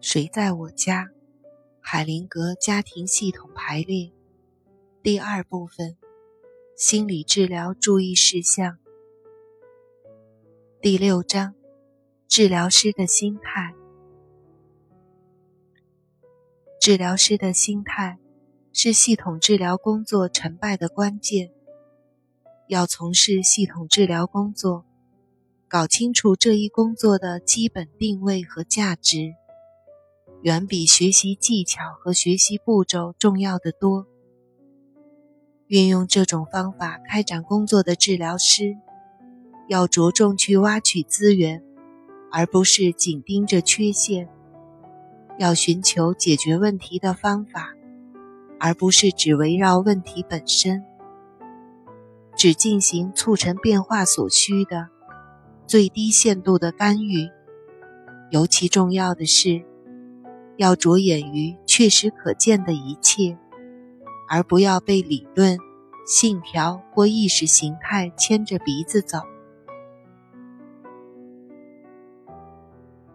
谁在我家？海灵格家庭系统排列第二部分：心理治疗注意事项。第六章：治疗师的心态。治疗师的心态是系统治疗工作成败的关键。要从事系统治疗工作，搞清楚这一工作的基本定位和价值。远比学习技巧和学习步骤重要的多。运用这种方法开展工作的治疗师，要着重去挖取资源，而不是紧盯着缺陷；要寻求解决问题的方法，而不是只围绕问题本身；只进行促成变化所需的最低限度的干预。尤其重要的是。要着眼于确实可见的一切，而不要被理论、信条或意识形态牵着鼻子走。